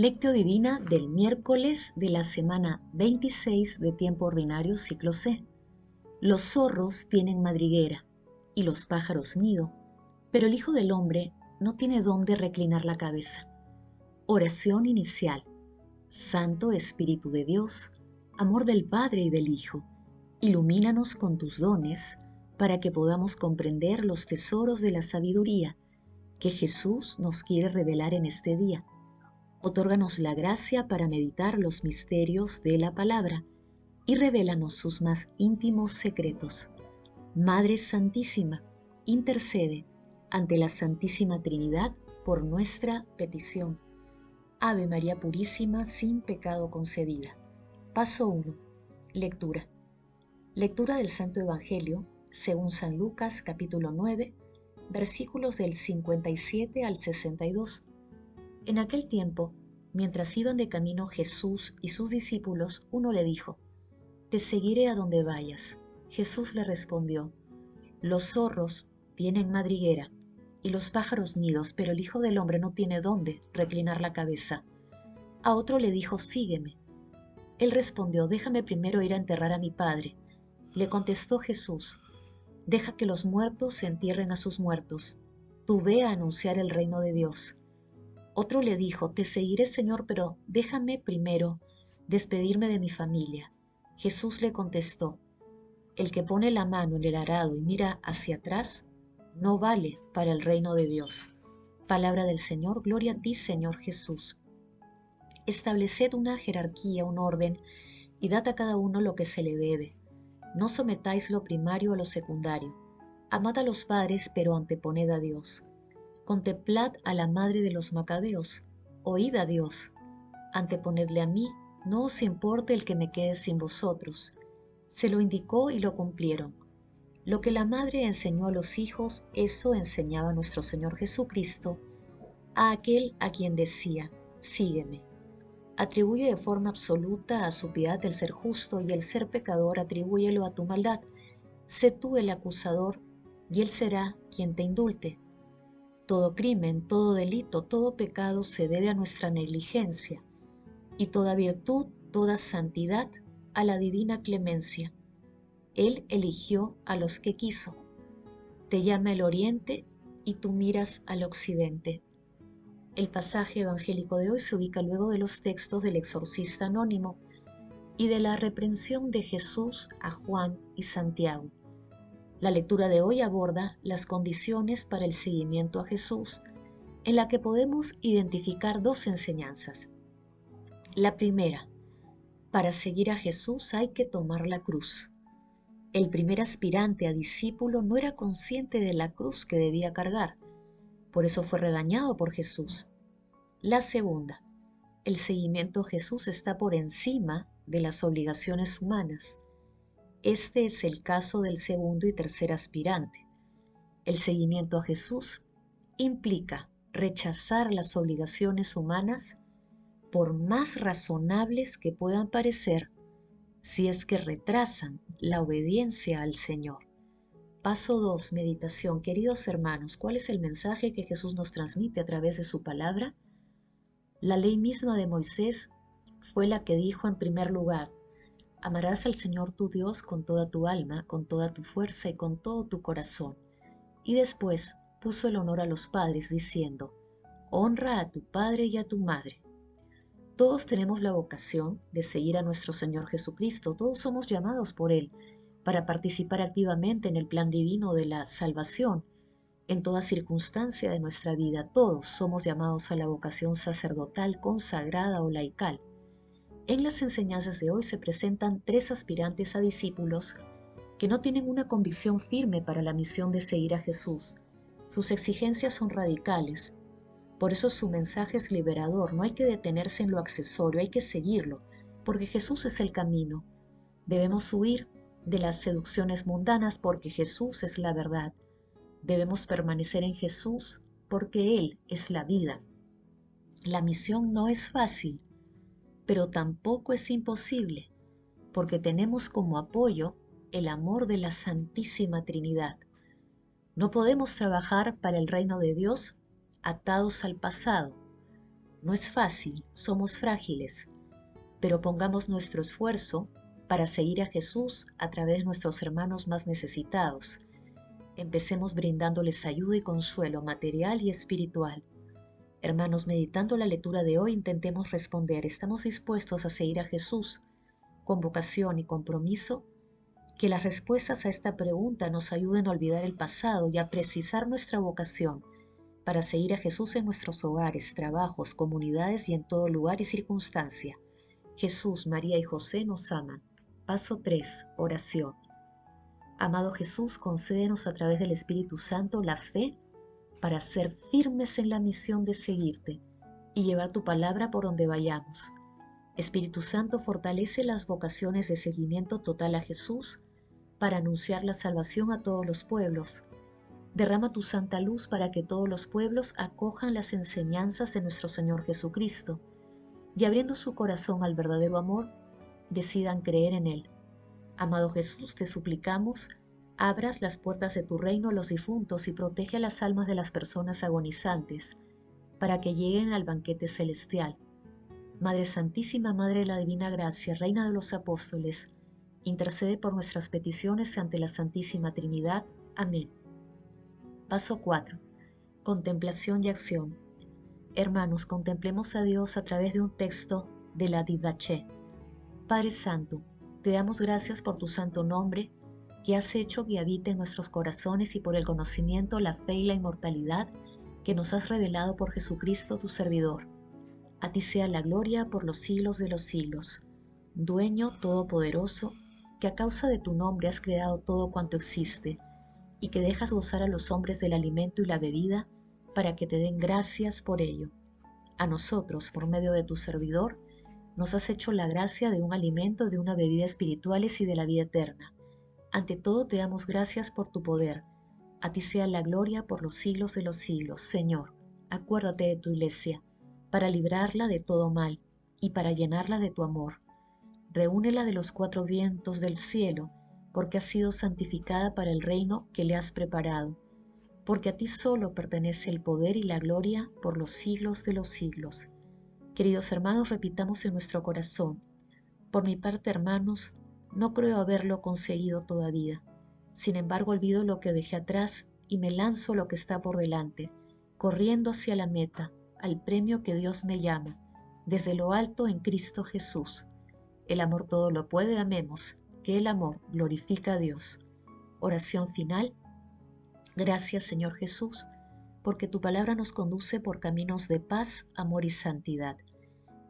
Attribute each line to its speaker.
Speaker 1: Lectio Divina del miércoles de la semana 26 de tiempo ordinario ciclo C. Los zorros tienen madriguera y los pájaros nido, pero el Hijo del Hombre no tiene dónde reclinar la cabeza. Oración inicial. Santo Espíritu de Dios, amor del Padre y del Hijo, ilumínanos con tus dones para que podamos comprender los tesoros de la sabiduría que Jesús nos quiere revelar en este día Otórganos la gracia para meditar los misterios de la palabra y revélanos sus más íntimos secretos. Madre Santísima, intercede ante la Santísima Trinidad por nuestra petición. Ave María Purísima, sin pecado concebida. Paso 1. Lectura. Lectura del Santo Evangelio, según San Lucas capítulo 9, versículos del 57 al 62 en aquel tiempo, mientras iban de camino Jesús y sus discípulos, uno le dijo, Te seguiré a donde vayas. Jesús le respondió, Los zorros tienen madriguera y los pájaros nidos, pero el Hijo del Hombre no tiene dónde reclinar la cabeza. A otro le dijo, Sígueme. Él respondió, Déjame primero ir a enterrar a mi Padre. Le contestó Jesús, Deja que los muertos se entierren a sus muertos. Tú ve a anunciar el reino de Dios. Otro le dijo, Te seguiré Señor, pero déjame primero despedirme de mi familia. Jesús le contestó, El que pone la mano en el arado y mira hacia atrás, no vale para el reino de Dios. Palabra del Señor, gloria a ti Señor Jesús. Estableced una jerarquía, un orden, y dad a cada uno lo que se le debe. No sometáis lo primario a lo secundario. Amad a los padres, pero anteponed a Dios. Contemplad a la madre de los macabeos, oíd a Dios, anteponedle a mí, no os importe el que me quede sin vosotros. Se lo indicó y lo cumplieron. Lo que la madre enseñó a los hijos, eso enseñaba nuestro Señor Jesucristo a aquel a quien decía, sígueme. Atribuye de forma absoluta a su piedad el ser justo y el ser pecador atribúyelo a tu maldad. Sé tú el acusador y él será quien te indulte. Todo crimen, todo delito, todo pecado se debe a nuestra negligencia y toda virtud, toda santidad a la divina clemencia. Él eligió a los que quiso. Te llama el oriente y tú miras al occidente. El pasaje evangélico de hoy se ubica luego de los textos del exorcista anónimo y de la reprensión de Jesús a Juan y Santiago. La lectura de hoy aborda las condiciones para el seguimiento a Jesús, en la que podemos identificar dos enseñanzas. La primera, para seguir a Jesús hay que tomar la cruz. El primer aspirante a discípulo no era consciente de la cruz que debía cargar, por eso fue regañado por Jesús. La segunda, el seguimiento a Jesús está por encima de las obligaciones humanas. Este es el caso del segundo y tercer aspirante. El seguimiento a Jesús implica rechazar las obligaciones humanas por más razonables que puedan parecer si es que retrasan la obediencia al Señor. Paso 2. Meditación. Queridos hermanos, ¿cuál es el mensaje que Jesús nos transmite a través de su palabra? La ley misma de Moisés fue la que dijo en primer lugar, Amarás al Señor tu Dios con toda tu alma, con toda tu fuerza y con todo tu corazón. Y después puso el honor a los padres, diciendo, Honra a tu padre y a tu madre. Todos tenemos la vocación de seguir a nuestro Señor Jesucristo, todos somos llamados por Él para participar activamente en el plan divino de la salvación. En toda circunstancia de nuestra vida, todos somos llamados a la vocación sacerdotal, consagrada o laical. En las enseñanzas de hoy se presentan tres aspirantes a discípulos que no tienen una convicción firme para la misión de seguir a Jesús. Sus exigencias son radicales. Por eso su mensaje es liberador. No hay que detenerse en lo accesorio, hay que seguirlo, porque Jesús es el camino. Debemos huir de las seducciones mundanas porque Jesús es la verdad. Debemos permanecer en Jesús porque Él es la vida. La misión no es fácil, pero tampoco es imposible, porque tenemos como apoyo el amor de la Santísima Trinidad. No podemos trabajar para el reino de Dios atados al pasado. No es fácil, somos frágiles, pero pongamos nuestro esfuerzo para seguir a Jesús a través de nuestros hermanos más necesitados. Empecemos brindándoles ayuda y consuelo material y espiritual. Hermanos, meditando la lectura de hoy, intentemos responder, ¿estamos dispuestos a seguir a Jesús con vocación y compromiso? Que las respuestas a esta pregunta nos ayuden a olvidar el pasado y a precisar nuestra vocación para seguir a Jesús en nuestros hogares, trabajos, comunidades y en todo lugar y circunstancia. Jesús, María y José nos aman. Paso 3. Oración. Amado Jesús, concédenos a través del Espíritu Santo la fe para ser firmes en la misión de seguirte y llevar tu palabra por donde vayamos. Espíritu Santo, fortalece las vocaciones de seguimiento total a Jesús para anunciar la salvación a todos los pueblos Derrama tu santa luz para que todos los pueblos acojan las enseñanzas de nuestro Señor Jesucristo y abriendo su corazón al verdadero amor, decidan creer en Él. Amado Jesús, te suplicamos, abras las puertas de tu reino a los difuntos y protege las almas de las personas agonizantes, para que lleguen al banquete celestial. Madre Santísima, Madre de la Divina Gracia, Reina de los Apóstoles, intercede por nuestras peticiones ante la Santísima Trinidad. Amén. Paso 4. Contemplación y acción. Hermanos, contemplemos a Dios a través de un texto de la Didache. Padre Santo, te damos gracias por tu santo nombre que has hecho que habite en nuestros corazones y por el conocimiento, la fe y la inmortalidad que nos has revelado por Jesucristo tu servidor. A ti sea la gloria por los siglos de los siglos. Dueño todopoderoso, que a causa de tu nombre has creado todo cuanto existe y que dejas gozar a los hombres del alimento y la bebida para que te den gracias por ello. A nosotros, por medio de tu servidor, nos has hecho la gracia de un alimento, de una bebida espirituales y de la vida eterna. Ante todo te damos gracias por tu poder. A ti sea la gloria por los siglos de los siglos. Señor, acuérdate de tu iglesia, para librarla de todo mal y para llenarla de tu amor. Reúnela de los cuatro vientos del cielo porque ha sido santificada para el reino que le has preparado, porque a ti solo pertenece el poder y la gloria por los siglos de los siglos. Queridos hermanos, repitamos en nuestro corazón, por mi parte, hermanos, no creo haberlo conseguido todavía. Sin embargo, olvido lo que dejé atrás y me lanzo lo que está por delante, corriendo hacia la meta, al premio que Dios me llama, desde lo alto en Cristo Jesús. El amor todo lo puede, amemos el amor glorifica a Dios. Oración final. Gracias Señor Jesús, porque tu palabra nos conduce por caminos de paz, amor y santidad.